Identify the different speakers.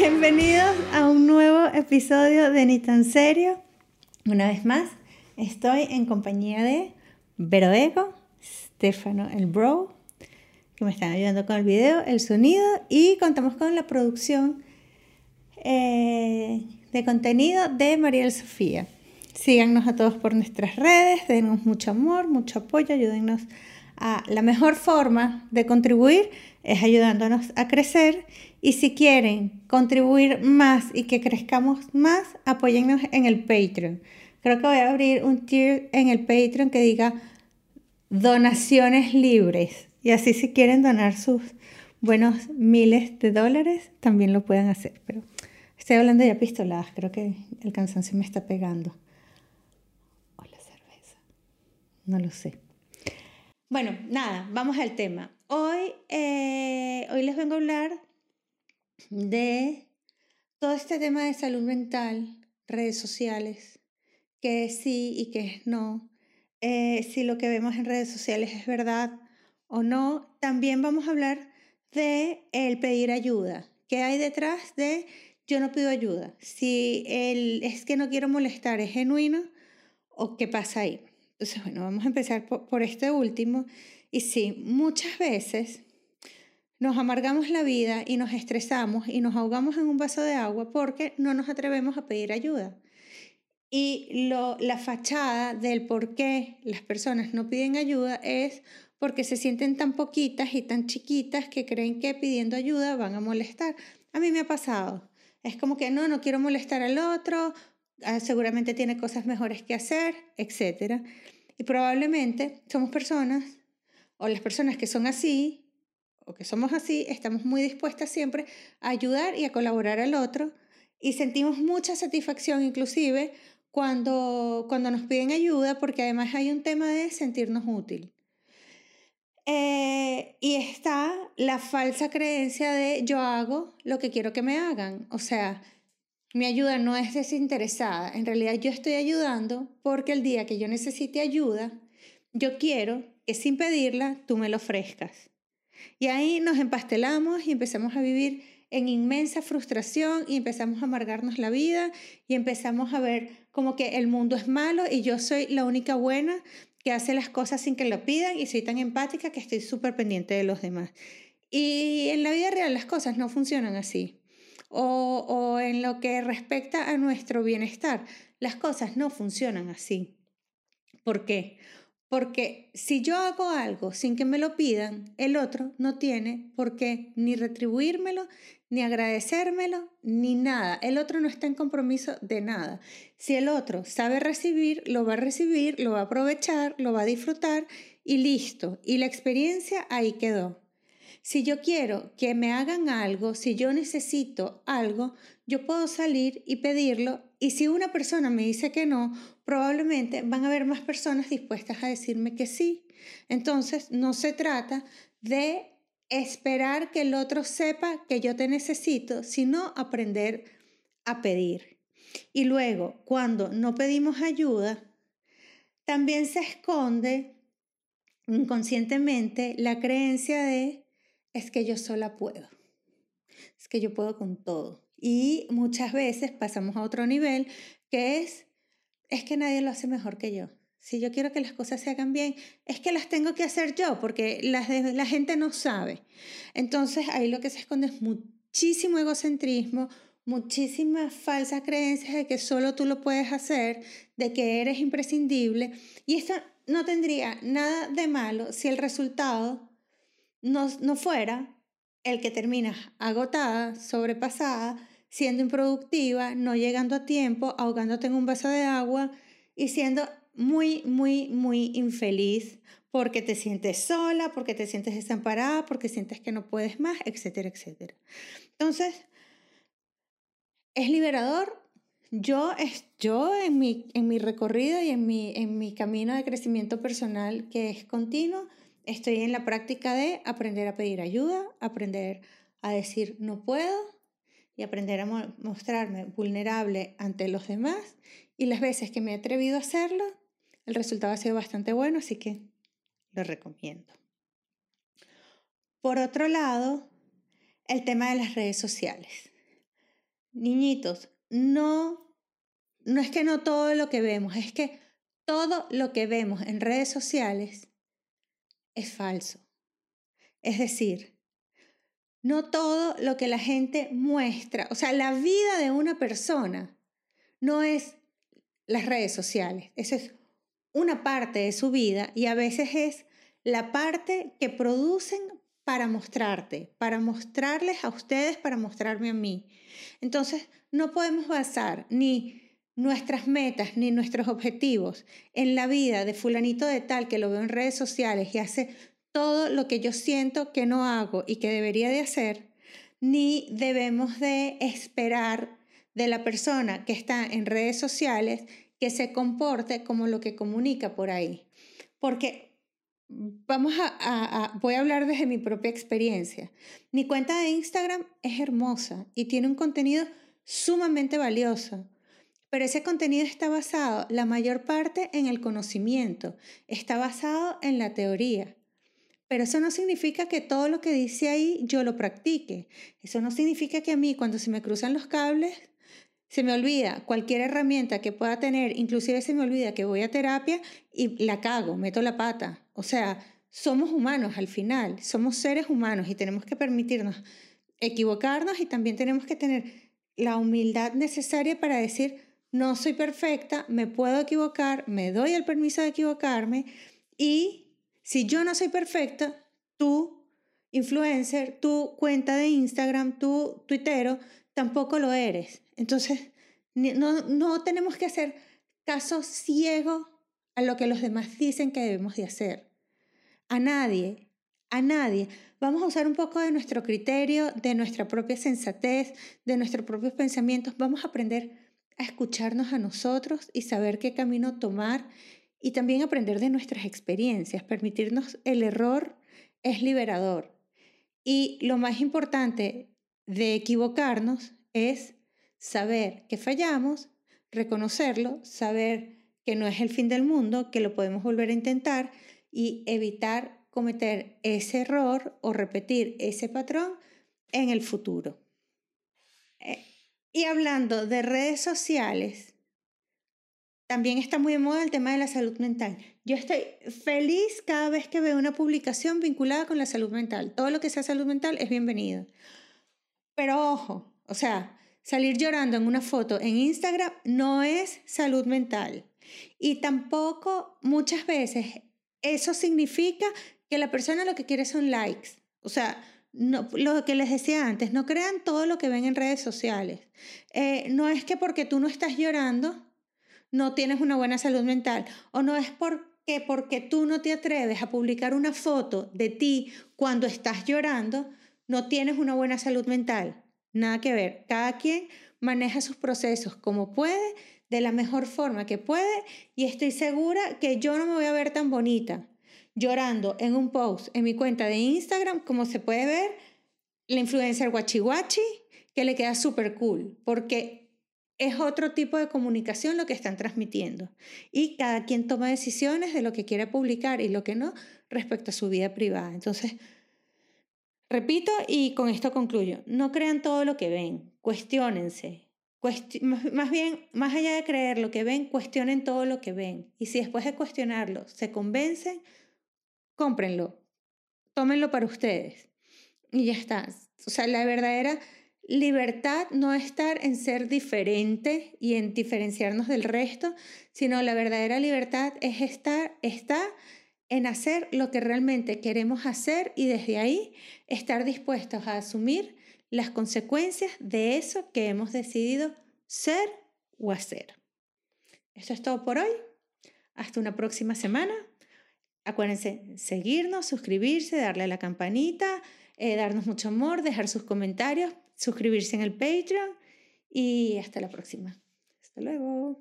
Speaker 1: Bienvenidos a un nuevo episodio de Ni tan serio. Una vez más, estoy en compañía de Vero Ego, Stefano el Bro, que me están ayudando con el video, el sonido y contamos con la producción eh, de contenido de Mariel Sofía. Síganos a todos por nuestras redes, denos mucho amor, mucho apoyo, ayúdennos a la mejor forma de contribuir es ayudándonos a crecer y si quieren contribuir más y que crezcamos más, apóyennos en el Patreon. Creo que voy a abrir un tier en el Patreon que diga donaciones libres y así si quieren donar sus buenos miles de dólares, también lo pueden hacer. Pero estoy hablando ya pistoladas, creo que el cansancio me está pegando. O la cerveza, no lo sé. Bueno, nada, vamos al tema. Eh, hoy les vengo a hablar de todo este tema de salud mental, redes sociales, que es sí y que es no, eh, si lo que vemos en redes sociales es verdad o no. También vamos a hablar de el pedir ayuda. ¿Qué hay detrás de yo no pido ayuda? Si el es que no quiero molestar es genuino o qué pasa ahí. Entonces, bueno, vamos a empezar por, este último. Y sí, muchas veces nos amargamos la vida y nos estresamos y nos ahogamos en un vaso de agua porque no nos atrevemos a pedir ayuda. Y lo, la fachada del por qué las personas no piden ayuda es porque se sienten tan poquitas y tan chiquitas que creen que pidiendo ayuda van a molestar. A mí me ha pasado. Es como que no, no quiero molestar al otro, ah, seguramente tiene cosas mejores que hacer, etc. Y probablemente somos personas, o las personas que son así, o que somos así, estamos muy dispuestas siempre a ayudar y a colaborar al otro y sentimos mucha satisfacción inclusive cuando, cuando nos piden ayuda porque además hay un tema de sentirnos útil. Eh, y está la falsa creencia de yo hago lo que quiero que me hagan. O sea, mi ayuda no es desinteresada, en realidad yo estoy ayudando porque el día que yo necesite ayuda, yo quiero que sin pedirla tú me lo ofrezcas. Y ahí nos empastelamos y empezamos a vivir en inmensa frustración y empezamos a amargarnos la vida y empezamos a ver como que el mundo es malo y yo soy la única buena que hace las cosas sin que lo pidan y soy tan empática que estoy súper pendiente de los demás. Y en la vida real las cosas no funcionan así o, en lo que respecta a nuestro bienestar. Las cosas no funcionan así. ¿Por qué? Porque si yo hago algo sin que me lo pidan, el otro no tiene por qué ni retribuírmelo, ni agradecérmelo, ni nada. El otro no está en compromiso de nada. Si el otro sabe recibir, lo va a recibir, lo va a aprovechar, lo va a disfrutar y listo. Y la experiencia ahí quedó. Si yo quiero que me hagan algo, si yo necesito algo, yo puedo salir y pedirlo y si una persona me dice que no, probablemente van a haber más personas dispuestas a decirme que sí. Entonces, no se trata de esperar que el otro sepa que yo te necesito, sino aprender a pedir. Y luego, cuando no pedimos ayuda, también se esconde inconscientemente la creencia de es que yo sola puedo, es que yo puedo con todo. Y muchas veces pasamos a otro nivel que es, es que nadie lo hace mejor que yo. Si yo quiero que las cosas se hagan bien, es que las tengo que hacer yo, porque la, la gente no sabe. Entonces ahí lo que se esconde es muchísimo egocentrismo, muchísimas falsas creencias de que solo tú lo puedes hacer, de que eres imprescindible. Y esto no tendría nada de malo si el resultado no, no fuera el que terminas agotada, sobrepasada, siendo improductiva, no llegando a tiempo, ahogándote en un vaso de agua y siendo muy, muy, muy infeliz porque te sientes sola, porque te sientes desamparada, porque sientes que no puedes más, etcétera, etcétera. Entonces, es liberador. Yo, es, yo en, mi, en mi recorrido y en mi, en mi camino de crecimiento personal que es continuo, Estoy en la práctica de aprender a pedir ayuda, aprender a decir no puedo y aprender a mostrarme vulnerable ante los demás. Y las veces que me he atrevido a hacerlo, el resultado ha sido bastante bueno, así que lo recomiendo. Por otro lado, el tema de las redes sociales. niñitos, no, no es que no todo lo que vemos, es que todo lo que vemos en redes sociales es falso. Es decir, no todo lo que la gente muestra, o sea, la vida de una persona no es las redes sociales, eso es una parte de su vida y a veces es la parte que producen para mostrarte, para mostrarles a ustedes, para mostrarme a mí. Entonces, no podemos basar ni nuestras metas ni nuestros objetivos en la vida de fulanito de tal que lo veo en redes sociales y hace todo lo que yo siento que no hago y que debería de hacer, ni debemos de esperar de la persona que está en redes sociales que se comporte como lo que comunica por ahí. Porque vamos a, voy a hablar desde mi propia experiencia. Mi cuenta de Instagram es hermosa y tiene un contenido sumamente valioso. Pero ese contenido está basado, la mayor parte, en el conocimiento, está basado en la teoría. Pero eso no significa que todo lo que dice ahí yo lo practique. Eso no significa que a mí cuando se me cruzan los cables se me olvida cualquier herramienta que pueda tener, inclusive se me olvida que voy a terapia y la cago, meto la pata. O sea, somos humanos al final, somos seres humanos y tenemos que permitirnos equivocarnos y también tenemos que tener la humildad necesaria para decir, no soy perfecta, me puedo equivocar, me doy el permiso de equivocarme y si yo no soy perfecta, tú, influencer, tu cuenta de Instagram, tu tuitero, tampoco lo eres. Entonces, no, no tenemos que hacer caso ciego a lo que los demás dicen que debemos de hacer. A nadie, a nadie. Vamos a usar un poco de nuestro criterio, de nuestra propia sensatez, de nuestros propios pensamientos. Vamos a aprender escucharnos a nosotros y saber qué camino tomar y también aprender de nuestras experiencias. Permitirnos el error es liberador. Y lo más importante de equivocarnos es saber que fallamos, reconocerlo, saber que no es el fin del mundo, que lo podemos volver a intentar y evitar cometer ese error o repetir ese patrón en el futuro. Eh, y hablando de redes sociales, también está muy de moda el tema de la salud mental. Yo estoy feliz cada vez que veo una publicación vinculada con la salud mental. Todo lo que sea salud mental es bienvenido. Pero ojo, o sea, salir llorando en una foto en Instagram no es salud mental. Y tampoco muchas veces eso significa que la persona lo que quiere son likes. O sea, no, lo que les decía antes, no crean todo lo que ven en redes sociales. Eh, no es que porque tú no estás llorando, no tienes una buena salud mental. O no es porque, porque tú no te atreves a publicar una foto de ti cuando estás llorando, no tienes una buena salud mental. Nada que ver. Cada quien maneja sus procesos como puede, de la mejor forma que puede, y estoy segura que yo no me voy a ver tan bonita llorando en un post en mi cuenta de Instagram, como se puede ver, la influencer Guachi Guachi, que le queda súper cool, porque es otro tipo de comunicación lo que están transmitiendo. Y cada quien toma decisiones de lo que quiere publicar y lo que no respecto a su vida privada. Entonces, Repito y con esto concluyo, no crean todo lo que ven, cuestionense. más bien, más allá de creer lo que ven, cuestionen todo lo que ven. Y si después de cuestionarlo se convencen, cómprenlo, tómenlo para ustedes. Y ya está. O sea, la verdadera libertad no estar en ser diferente y en diferenciarnos del resto, sino la verdadera libertad es estar, está en hacer lo que realmente queremos hacer y desde ahí estar dispuestos a asumir las consecuencias de eso que hemos decidido ser o hacer. Eso es todo por hoy. Hasta una próxima semana. Acuérdense seguirnos, suscribirse, darle a la campanita, eh, darnos mucho amor, dejar sus comentarios, suscribirse en el Patreon y hasta la próxima. Hasta luego.